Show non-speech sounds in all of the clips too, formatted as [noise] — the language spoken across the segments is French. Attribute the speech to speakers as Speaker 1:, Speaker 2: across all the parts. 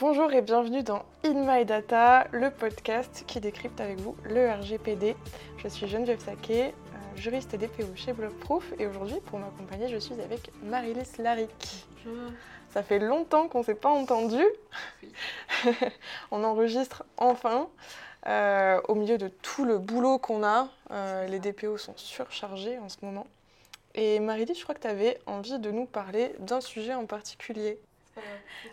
Speaker 1: Bonjour et bienvenue dans In My Data, le podcast qui décrypte avec vous le RGPD. Je suis Geneviève Saquet, euh, juriste et DPO chez Blockproof et aujourd'hui pour m'accompagner je suis avec Marilys Laric.
Speaker 2: Bonjour.
Speaker 1: Ça fait longtemps qu'on ne s'est pas entendu. [laughs] On enregistre enfin. Euh, au milieu de tout le boulot qu'on a, euh, les DPO sont surchargés en ce moment. Et Marilys, je crois que tu avais envie de nous parler d'un sujet en particulier.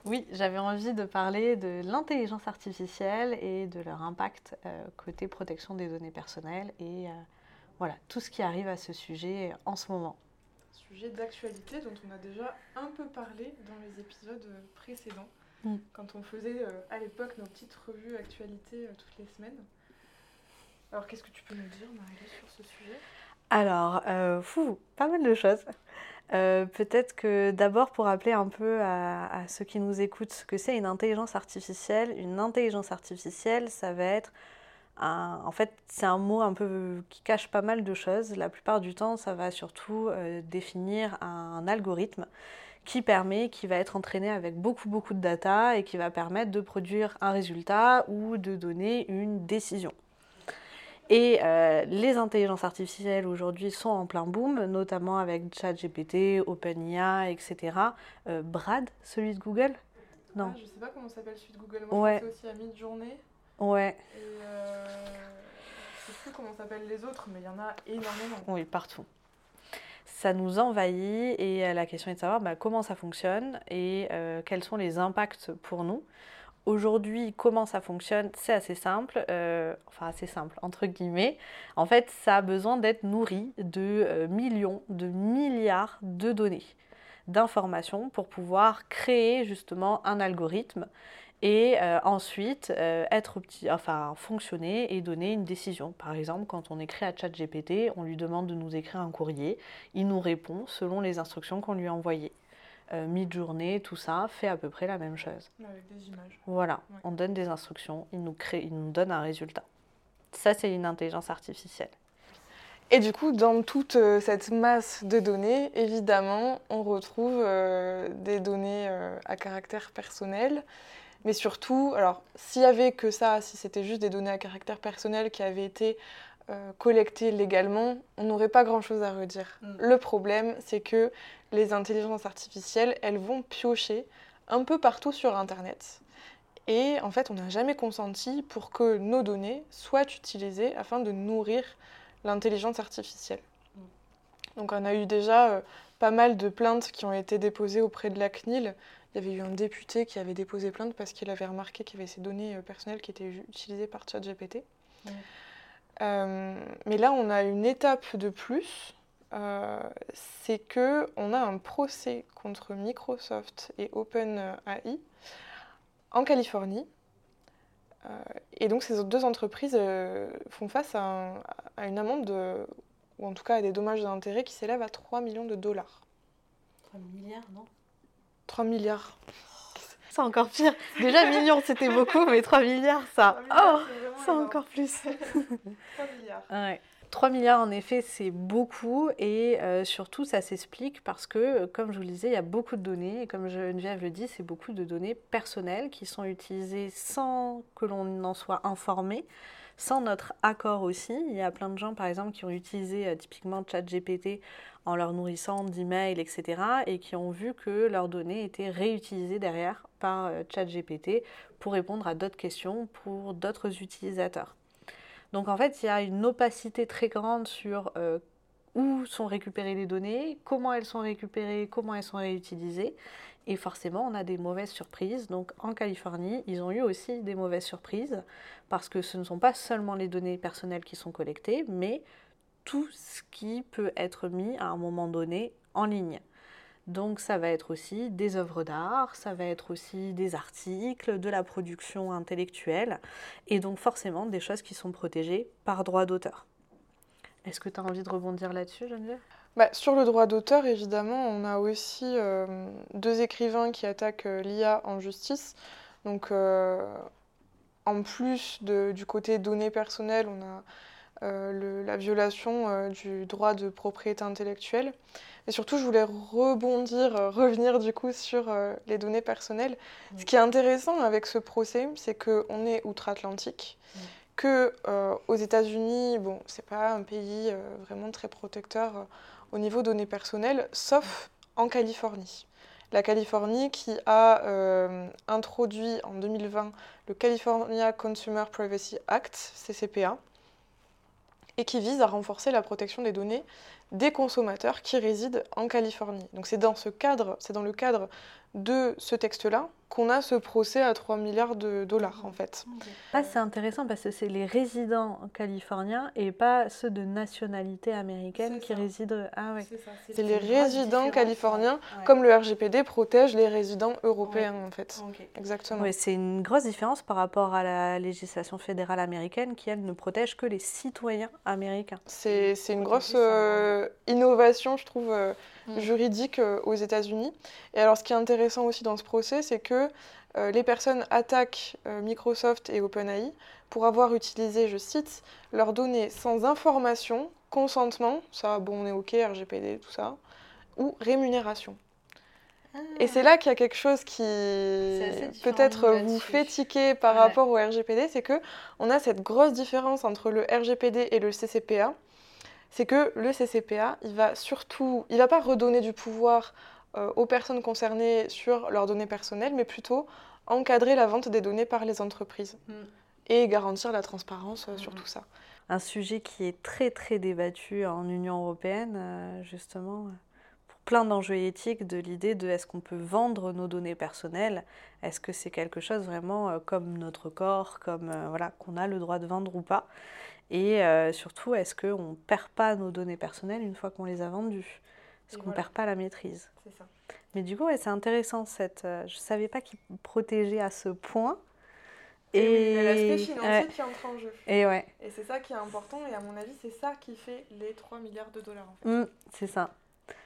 Speaker 2: Oui, j'avais envie de parler de l'intelligence artificielle et de leur impact euh, côté protection des données personnelles et euh, voilà, tout ce qui arrive à ce sujet en ce moment.
Speaker 1: Sujet d'actualité dont on a déjà un peu parlé dans les épisodes précédents,
Speaker 2: Mm.
Speaker 1: quand on faisait euh, à l'époque nos petites revues actualité euh, toutes les semaines. Alors qu'est-ce que tu peux nous dire, Marilys, sur ce sujet?
Speaker 2: Alors, euh, fou, pas mal de choses. Euh, Peut-être que d'abord pour rappeler un peu à, ceux qui nous écoutent ce que c'est une intelligence artificielle. Une intelligence artificielle, ça va être un- en fait, c'est un mot un peu qui cache pas mal de choses. La plupart du temps, ça va surtout euh, définir un algorithme qui permet, qui va être entraîné avec beaucoup beaucoup de data et qui va permettre de produire un résultat ou de donner une décision. Et euh, les intelligences artificielles aujourd'hui sont en plein boom, notamment avec ChatGPT, OpenIA, etc. Euh, Brad, celui de Google? Non.
Speaker 1: Ah, Je sais pas comment s'appelle celui de Google. Moi,
Speaker 2: Ouais.
Speaker 1: je aussi à Mid-Journée.
Speaker 2: Ouais,
Speaker 1: Et euh, je sais plus comment s'appellent les autres, mais il y en a énormément.
Speaker 2: oui, partout. Ça nous envahit et euh, la question est de savoir bah, comment ça fonctionne et euh, quels sont les impacts pour nous? Aujourd'hui, comment ça fonctionne C'est assez simple, euh, enfin assez simple entre guillemets. En fait, ça a besoin d'être nourri de euh, millions, de milliards de données, d'informations pour pouvoir créer justement un algorithme et euh, ensuite euh, être enfin, fonctionner et donner une décision. Par exemple, quand on écrit à ChatGPT, on lui demande de nous écrire un courrier, il nous répond selon les instructions qu'on lui a envoyées. Euh, Mi-journée, tout ça, fait à peu près la même chose.
Speaker 1: Avec des images.
Speaker 2: Voilà,
Speaker 1: Ouais.
Speaker 2: on donne des instructions, il nous, crée, il nous donne un résultat. Ça, c'est une intelligence artificielle.
Speaker 1: Et du coup, dans toute euh, cette masse de données, évidemment, on retrouve euh, des données euh, à caractère personnel. Mais surtout, alors, s'il y avait que ça, si c'était juste des données à caractère personnel qui avaient été euh, collectées légalement, on n'aurait pas grand-chose à redire.
Speaker 2: Mm.
Speaker 1: Le problème, c'est que les intelligences artificielles, elles vont piocher un peu partout sur Internet. Et en fait, on n'a jamais consenti pour que nos données soient utilisées afin de nourrir l'intelligence artificielle.
Speaker 2: Mm.
Speaker 1: Donc on a eu déjà euh, pas mal de plaintes qui ont été déposées auprès de la CNIL. Il y avait eu un député qui avait déposé plainte parce qu'il avait remarqué qu'il y avait ces données euh, personnelles qui étaient utilisées par ChatGPT.
Speaker 2: Mm.
Speaker 1: Euh, mais là, on a une étape de plus. euh, c'est que on a un procès contre Microsoft et OpenAI en Californie. Euh, et donc ces deux entreprises euh, font face à, un- à une amende, de- ou en tout cas à des dommages et intérêts qui s'élèvent à 3 millions de dollars.
Speaker 2: 3 milliards, non?
Speaker 1: 3 milliards.
Speaker 2: C'est encore pire. Déjà, millions, c'était beaucoup, mais 3 milliards, ça. Oh, c'est encore plus. [laughs]
Speaker 1: 3 milliards.
Speaker 2: Ouais. 3 milliards, en effet, c'est beaucoup et euh, surtout, ça s'explique parce que, euh, comme je vous le disais, il y a beaucoup de données et comme Geneviève le dit, c'est beaucoup de données personnelles qui sont utilisées sans que l'on en soit informé, sans notre accord aussi. Il y a plein de gens, par exemple, qui ont utilisé euh, typiquement ChatGPT en leur nourrissant d'emails, etc. et qui ont vu que leurs données étaient réutilisées derrière par euh, ChatGPT pour répondre à d'autres questions pour d'autres utilisateurs. Donc en fait, il y a une opacité très grande sur euh, où sont récupérées les données, comment elles sont récupérées, comment elles sont réutilisées. Et forcément, on a des mauvaises surprises. Donc en Californie, ils ont eu aussi des mauvaises surprises parce que ce ne sont pas seulement les données personnelles qui sont collectées, mais tout ce qui peut être mis à un moment donné en ligne. Donc ça va être aussi des œuvres d'art, ça va être aussi des articles, de la production intellectuelle, et donc forcément des choses qui sont protégées par droit d'auteur. Est-ce que tu as envie de rebondir là-dessus, Geneviève?
Speaker 1: Bah, sur le droit d'auteur, évidemment, on a aussi euh, deux écrivains qui attaquent euh, l'IA en justice. Donc, euh, en plus de- du côté données personnelles, on a la violation du droit de propriété intellectuelle. Et surtout, je voulais rebondir, revenir du coup sur les données personnelles. Ce qui est intéressant avec ce procès, c'est qu'on est outre-Atlantique, que aux États-Unis, bon, c'est pas un pays vraiment très protecteur au niveau données personnelles, sauf en Californie. La Californie qui a euh, introduit en 2020 le California Consumer Privacy Act, CCPA, et qui vise à renforcer la protection des données des consommateurs qui résident en Californie. Donc c'est dans ce cadre, c'est dans le cadre de ce texte-là qu'on a ce procès à 3 milliards de dollars en fait.
Speaker 2: Ah, c'est intéressant parce que c'est les résidents californiens et pas ceux de nationalité américaine qui résident.
Speaker 1: Ah oui. C'est les résidents californiens, comme le RGPD protège les résidents européens en fait. Exactement.
Speaker 2: C'est une grosse différence par rapport à la législation fédérale américaine qui elle ne protège que les citoyens américains.
Speaker 1: C'est une grosse euh, innovation je trouve. Euh, Mm. juridique euh, aux États-Unis. Et alors, ce qui est intéressant aussi dans ce procès, c'est que euh, les personnes attaquent euh, Microsoft et OpenAI pour avoir utilisé, je cite, leurs données sans information, consentement, ça, bon, on est OK, RGPD, tout ça, ou rémunération. Ah. Et c'est là qu'il y a quelque chose qui peut-être vous fait tiquer par rapport au RGPD, c'est que on a cette grosse différence entre le RGPD et le CCPA c'est que le CCPA, il va surtout, il va pas redonner du pouvoir euh, aux personnes concernées sur leurs données personnelles, mais plutôt encadrer la vente des données par les entreprises mm. et garantir la transparence euh, sur mm. tout ça.
Speaker 2: Un sujet qui est très très débattu en Union européenne, euh, justement, pour plein d'enjeux éthiques, de l'idée de est-ce qu'on peut vendre nos données personnelles, est-ce que c'est quelque chose vraiment comme notre corps, comme voilà qu'on a le droit de vendre ou pas? Et euh, surtout, est-ce qu'on ne perd pas nos données personnelles une fois qu'on les a vendues? Est-ce qu'on ne perd pas la maîtrise? C'est ça. Mais du coup, c'est intéressant. Cette, euh, je ne savais pas qu'ils protégeaient à ce point.
Speaker 1: Et, l'aspect financier qui entre en jeu.
Speaker 2: Et, ouais.
Speaker 1: et c'est ça qui est important. Et à mon avis, c'est ça qui fait les 3 milliards de dollars. En fait.
Speaker 2: Mmh, c'est ça.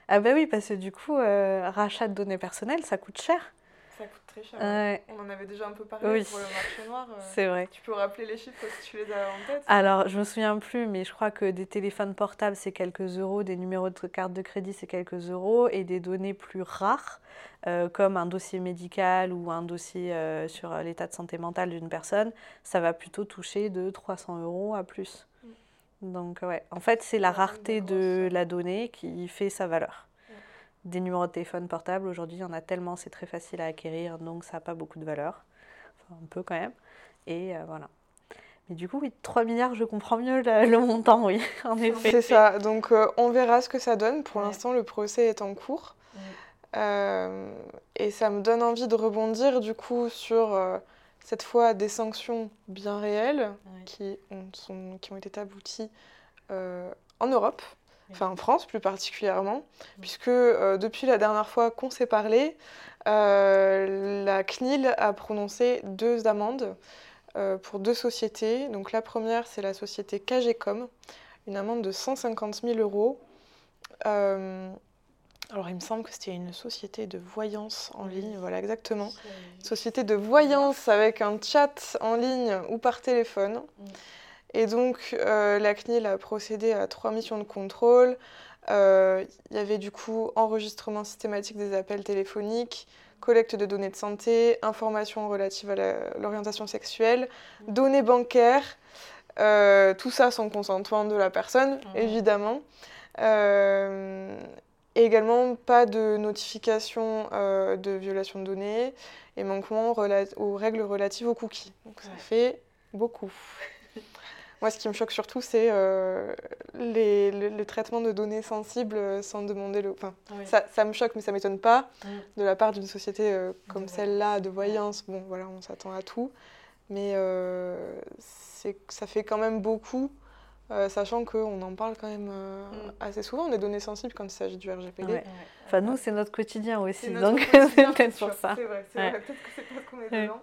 Speaker 2: Ah bah oui, parce que du coup, euh, rachat de données personnelles, ça coûte cher
Speaker 1: ça coûte très cher. Hein. On en avait déjà un peu parlé pour le marché noir. Euh.
Speaker 2: C'est vrai.
Speaker 1: Tu peux rappeler les chiffres si tu les as en tête?
Speaker 2: Alors, je me souviens plus, mais je crois que des téléphones portables, c'est quelques euros, des numéros de carte de crédit, c'est quelques euros, et des données plus rares, euh, comme un dossier médical ou un dossier euh, sur l'état de santé mentale d'une personne, ça va plutôt toucher de 300 euros à plus. Mm. Donc, ouais. En fait, c'est la rareté de la donnée qui fait sa valeur des numéros de téléphone portable. Aujourd'hui, il y en a tellement, c'est très facile à acquérir, donc ça n'a pas beaucoup de valeur. Enfin, un peu quand même. Et euh, voilà. Mais du coup, oui, 3 milliards, je comprends mieux le, montant, oui, [laughs] en effet.
Speaker 1: C'est ça. Donc, euh, on verra ce que ça donne. Pour l'instant, le procès est en cours. Euh, et ça me donne envie de rebondir, du coup, sur cette fois des sanctions bien réelles qui, ont, sont, qui ont été abouties en Europe enfin en France plus particulièrement, puisque euh, depuis la dernière fois qu'on s'est parlé, euh, la CNIL a prononcé deux amendes euh, pour deux sociétés. Donc la première, c'est la société KGCOM, une amende de 150 000 euros. alors il me semble que c'était une société de voyance en ligne, voilà exactement. Société de voyance avec un chat en ligne ou par téléphone. Mm. Et donc, euh, la CNIL a procédé à trois missions de contrôle. Euh, il y avait du coup enregistrement systématique des appels téléphoniques, collecte de données de santé, informations relatives à l'orientation sexuelle, données bancaires, euh, tout ça sans consentement de la personne, mhm. évidemment. et également pas de notification de violation de données et manquement aux règles relatives aux cookies. Donc ça fait beaucoup. Moi, ce qui me choque surtout, c'est euh, les, le, traitement de données sensibles euh, sans demander le. Enfin, ça, ça, me choque, mais ça m'étonne pas mm. de la part d'une société euh, comme celle-là de voyance. Bon, voilà, on s'attend à tout, mais c'est ça fait quand même beaucoup. sachant qu'on en parle quand même mm. assez souvent des données sensibles quand il s'agit du RGPD.
Speaker 2: Enfin, nous, c'est notre quotidien aussi, donc [laughs] c'est peut-être pour ça.
Speaker 1: C'est vrai, c'est vrai. peut-être que c'est parce qu'on est dedans.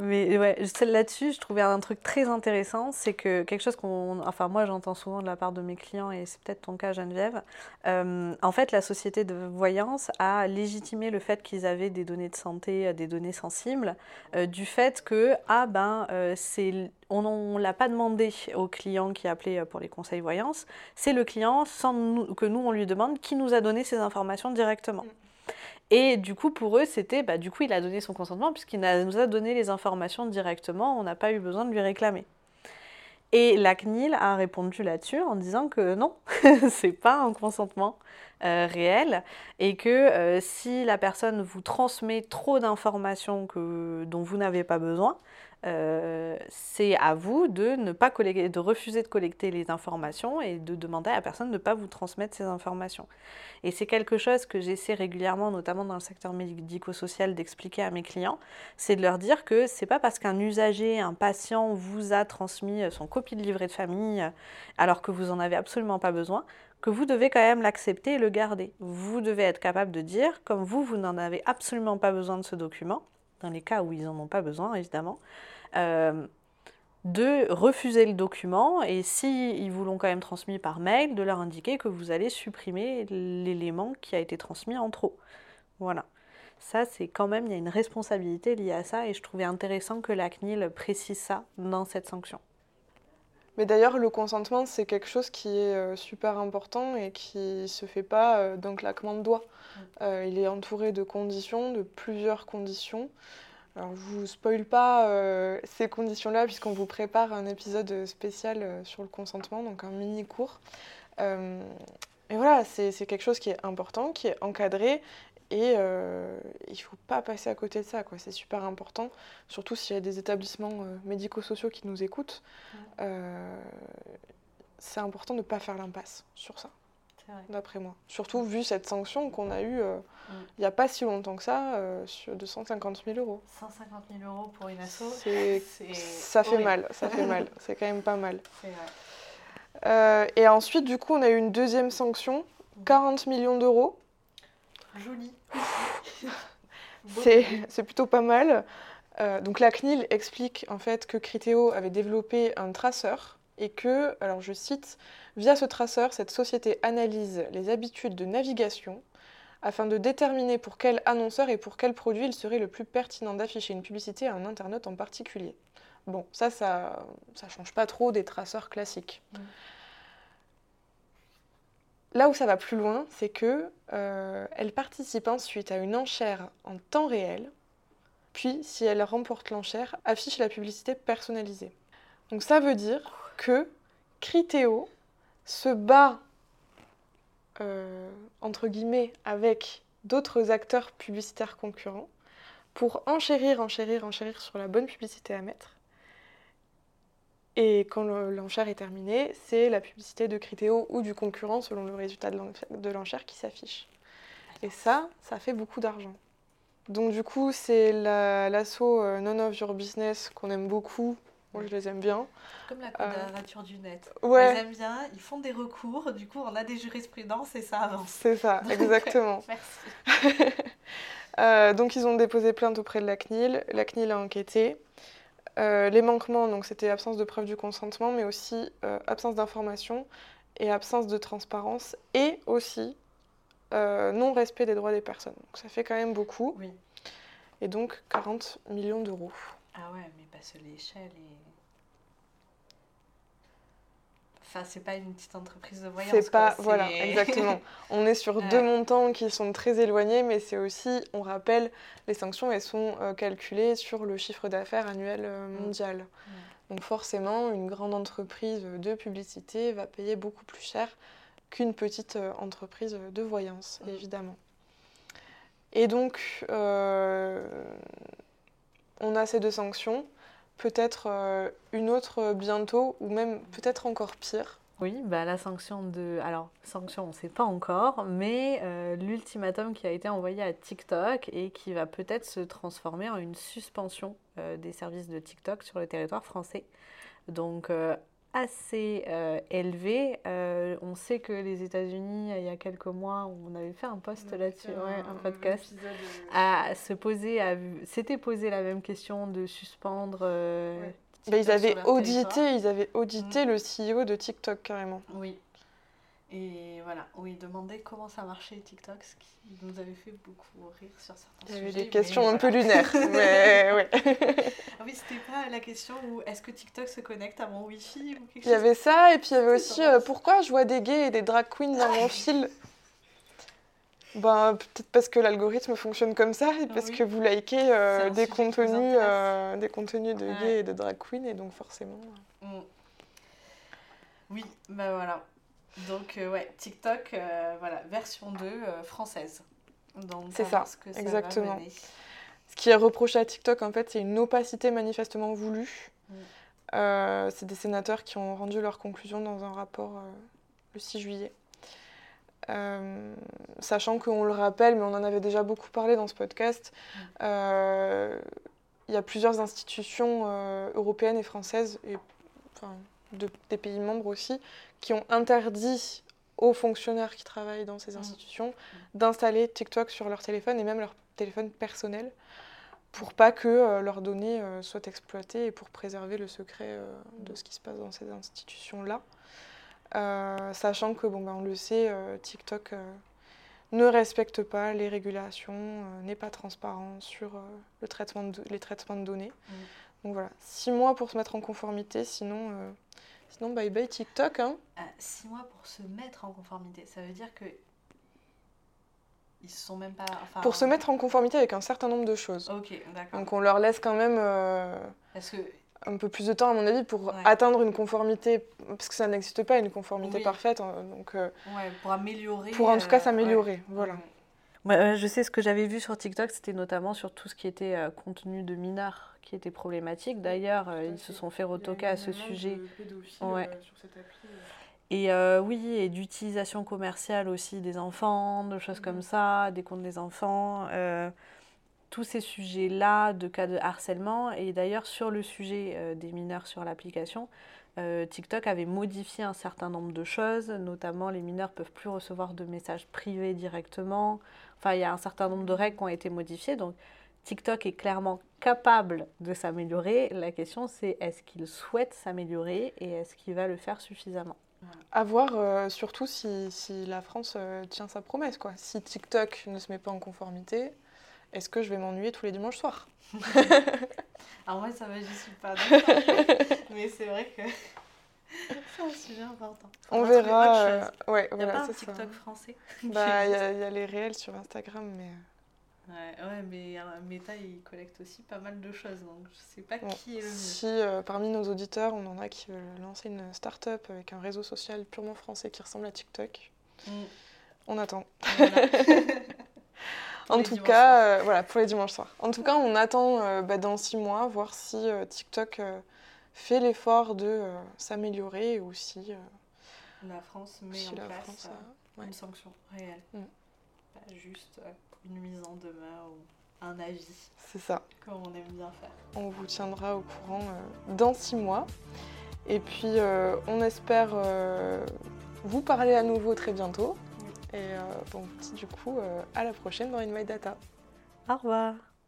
Speaker 2: Mais ouais, là-dessus, je trouvais un truc très intéressant, c'est que quelque chose qu'on, enfin moi j'entends souvent de la part de mes clients et c'est peut-être ton cas Geneviève. Euh, en fait, la société de voyance a légitimé le fait qu'ils avaient des données de santé, euh, des données sensibles, euh, du fait que ah ben c'est on ne l'a pas demandé au client qui appelait pour les conseils voyance, c'est le client sans que nous on lui demande qui nous a donné ces informations directement. Mm. Et du coup, pour eux, c'était, bah, du coup, il a donné son consentement puisqu'il nous a donné les informations directement, on n'a pas eu besoin de lui réclamer. Et la CNIL a répondu là-dessus en disant que non, [laughs] c'est pas un consentement euh, réel et que euh, si la personne vous transmet trop d'informations dont vous n'avez pas besoin, euh, c'est à vous de ne pas de refuser de collecter les informations et de demander à la personne de ne pas vous transmettre ces informations. Et c'est quelque chose que j'essaie régulièrement, notamment dans le secteur médico-social, d'expliquer à mes clients, c'est de leur dire que c'est pas parce qu'un usager, un patient vous a transmis son copie de livret de famille alors que vous en avez absolument pas besoin, que vous devez quand même l'accepter et le garder. Vous devez être capable de dire, comme vous, vous n'en avez absolument pas besoin de ce document, dans les cas où ils n'en ont pas besoin, évidemment, euh, de refuser le document et s'ils ils vous l'ont quand même transmis par mail, de leur indiquer que vous allez supprimer l'élément qui a été transmis en trop. Voilà. Ça, c'est quand même, il y a une responsabilité liée à ça et je trouvais intéressant que la CNIL précise ça dans cette sanction.
Speaker 1: Mais d'ailleurs, le consentement, c'est quelque chose qui est euh, super important et qui ne se fait pas euh, d'un claquement de doigts. Mm. il est entouré de conditions, de plusieurs conditions. Alors, je ne vous spoile pas euh, ces conditions-là, puisqu'on vous prépare un épisode spécial euh, sur le consentement, donc un mini cours. Euh, et voilà, c'est quelque chose qui est important, qui est encadré, et il ne faut pas passer à côté de ça. C'est super important, surtout s'il y a des établissements médico-sociaux qui nous écoutent. c'est important de ne pas faire l'impasse sur ça d'après moi. Surtout vu cette sanction qu'on a eue euh, mm. il n'y a pas si longtemps que ça, euh, de 150 000 euros.
Speaker 2: 150 000 euros pour une asso [laughs]
Speaker 1: Ça fait mal, ça fait mal. [laughs] C'est quand même pas mal. Euh, et ensuite, du coup, on a eu une deuxième sanction, 40 mm. millions d'euros.
Speaker 2: Joli. [laughs]
Speaker 1: C'est plutôt pas mal. donc la CNIL explique en fait que Criteo avait développé un traceur et que, alors je cite, Via ce traceur, cette société analyse les habitudes de navigation afin de déterminer pour quel annonceur et pour quel produit il serait le plus pertinent d'afficher une publicité à un internaute en particulier. Bon, ça, ça ne change pas trop des traceurs classiques. Mm. Là où ça va plus loin, c'est que euh, elle participe ensuite à une enchère en temps réel, puis si elle remporte l'enchère, affiche la publicité personnalisée. Donc ça veut dire que Criteo se bat, euh, entre guillemets, avec d'autres acteurs publicitaires concurrents pour enchérir, enchérir, enchérir sur la bonne publicité à mettre. Et quand l'enchère est terminée, c'est la publicité de Criteo ou du concurrent selon le résultat de l'enchère qui s'affiche. Et ça, ça fait beaucoup d'argent. Donc du coup, c'est l'assaut euh, None of Your Business qu'on aime beaucoup moi, je les aime bien.
Speaker 2: Comme la quadrature euh, du net.
Speaker 1: Ouais.
Speaker 2: On les aime bien, ils font des recours, du coup, on a des jurisprudences et ça avance.
Speaker 1: C'est ça, exactement. [laughs]
Speaker 2: Merci. [laughs]
Speaker 1: Euh, donc, ils ont déposé plainte auprès de la CNIL. La CNIL a enquêté. Euh, les manquements, donc c'était absence de preuve du consentement, mais aussi absence d'information et absence de transparence, et aussi non-respect des droits des personnes. Donc ça fait quand même beaucoup.
Speaker 2: Oui.
Speaker 1: Et donc 40 millions d'euros.
Speaker 2: Ah ouais, mais parce que l'échelle est. Enfin, c'est pas une petite entreprise de voyance.
Speaker 1: C'est pas, voilà, exactement. [laughs] On est sur deux montants qui sont très éloignés, mais c'est aussi, on rappelle, les sanctions, elles sont euh, calculées sur le chiffre d'affaires annuel euh, mm. mondial. Donc forcément, une grande entreprise de publicité va payer beaucoup plus cher qu'une petite euh, entreprise de voyance, mm. évidemment. Et donc, on a ces deux sanctions, peut-être euh, une autre bientôt, ou même peut-être encore pire.
Speaker 2: Oui, bah la sanction de... Alors, sanction, on ne sait pas encore, mais euh, l'ultimatum qui a été envoyé à TikTok et qui va peut-être se transformer en une suspension euh, des services de TikTok sur le territoire français. Donc, assez euh, élevé. Euh, on sait que les États-Unis, il y a quelques mois, on avait fait un post là-dessus, un, podcast, à se poser, s'était posé la même question de suspendre.
Speaker 1: Bah, ils, avaient audité, ils avaient audité le CEO de TikTok carrément.
Speaker 2: Oui. Et voilà, où il demandait comment ça marchait TikTok, ce qui nous avait fait beaucoup rire sur certains sujets.
Speaker 1: Il y avait des questions un peu lunaires, [laughs] mais ouais.
Speaker 2: ah oui, c'était pas la question où est-ce que TikTok se connecte à mon Wi-Fi ou quelque
Speaker 1: Il y avait ça, et puis il y avait aussi euh, pourquoi je vois des gays et des drag queens dans mon fil? Ben, peut-être parce que l'algorithme fonctionne comme ça et parce que vous likez euh, des, contenus, euh, des contenus de gays et de drag queens et donc forcément. Mm.
Speaker 2: Oui, ben voilà. Donc, euh, ouais, TikTok, euh, voilà, version 2 euh, française.
Speaker 1: C'est ça, exactement. Ce qui est reproché à TikTok, en fait, c'est une opacité manifestement voulue. Mm. c'est des sénateurs qui ont rendu leurs conclusions dans un rapport le 6 juillet. sachant qu'on le rappelle, mais on en avait déjà beaucoup parlé dans ce podcast, mm. il y a plusieurs institutions européennes et françaises, et enfin, de, des pays membres aussi, qui ont interdit aux fonctionnaires qui travaillent dans ces mm. institutions d'installer TikTok sur leur téléphone et même leur téléphone personnel pour pas que euh, leurs données euh, soient exploitées et pour préserver le secret euh, de ce qui se passe dans ces institutions-là. sachant que, bon, ben, on le sait, TikTok ne respecte pas les régulations, n'est pas transparent sur le traitement de, les traitements de données. Mm. Donc voilà, six mois pour se mettre en conformité, sinon Sinon, bye bye TikTok. Hein.
Speaker 2: Euh, six mois pour se mettre en conformité. Ça veut dire que. Ils se sont même pas.
Speaker 1: pour se mettre en conformité avec un certain nombre de choses.
Speaker 2: Ok, d'accord.
Speaker 1: Donc on leur laisse quand même. Euh,
Speaker 2: parce que
Speaker 1: un peu plus de temps, à mon avis, pour atteindre une conformité, parce que ça n'existe pas, une conformité parfaite. Hein, donc,
Speaker 2: euh, ouais, pour améliorer.
Speaker 1: Pour en tout cas s'améliorer, voilà.
Speaker 2: je sais ce que j'avais vu sur TikTok, c'était notamment sur tout ce qui était contenu de mineurs qui était problématique. D'ailleurs, euh, ils se sont fait retoquer à ce sujet. Ouais. Euh, sur cette appli, euh. Et oui, et d'utilisation commerciale aussi des enfants, de choses comme ça, des comptes des enfants, tous ces sujets-là de cas de harcèlement. Et d'ailleurs, sur le sujet des mineurs sur l'application, TikTok avait modifié un certain nombre de choses, notamment les mineurs peuvent plus recevoir de messages privés directement. Enfin, il y a un certain nombre de règles qui ont été modifiées. Donc, TikTok est clairement capable de s'améliorer. La question, c'est est-ce qu'il souhaite s'améliorer et est-ce qu'il va le faire suffisamment?
Speaker 1: À voir euh, surtout si, si, la France euh, tient sa promesse. Quoi. Si TikTok ne se met pas en conformité, est-ce que je vais m'ennuyer tous les dimanches soirs? [laughs]
Speaker 2: Alors moi, ça va, j'y suis pas Mais c'est vrai que [laughs] c'est un sujet important.
Speaker 1: On verra. Euh, ouais,
Speaker 2: il n'y a pas un TikTok français
Speaker 1: bah, Il y, y, a les réels sur Instagram, mais...
Speaker 2: Ouais, ouais, mais Meta, il collecte aussi pas mal de choses, donc je sais pas qui est le mieux.
Speaker 1: Si euh, parmi nos auditeurs, on en a qui veulent lancer une start-up avec un réseau social purement français qui ressemble à TikTok, mm. on attend. [laughs] en tout cas, euh, voilà, pour les dimanches soirs. En tout cas, on attend euh, bah, dans six mois, voir si TikTok fait l'effort de s'améliorer ou si...
Speaker 2: la France met en place une sanction réelle. Mm. Pas juste une mise en demeure ou un avis.
Speaker 1: C'est ça.
Speaker 2: Comme on aime bien faire.
Speaker 1: On vous tiendra au courant euh, dans six mois. Et puis, euh, on espère euh, vous parler à nouveau très bientôt. Et bon, du coup, à la prochaine dans In My Data.
Speaker 2: Au revoir.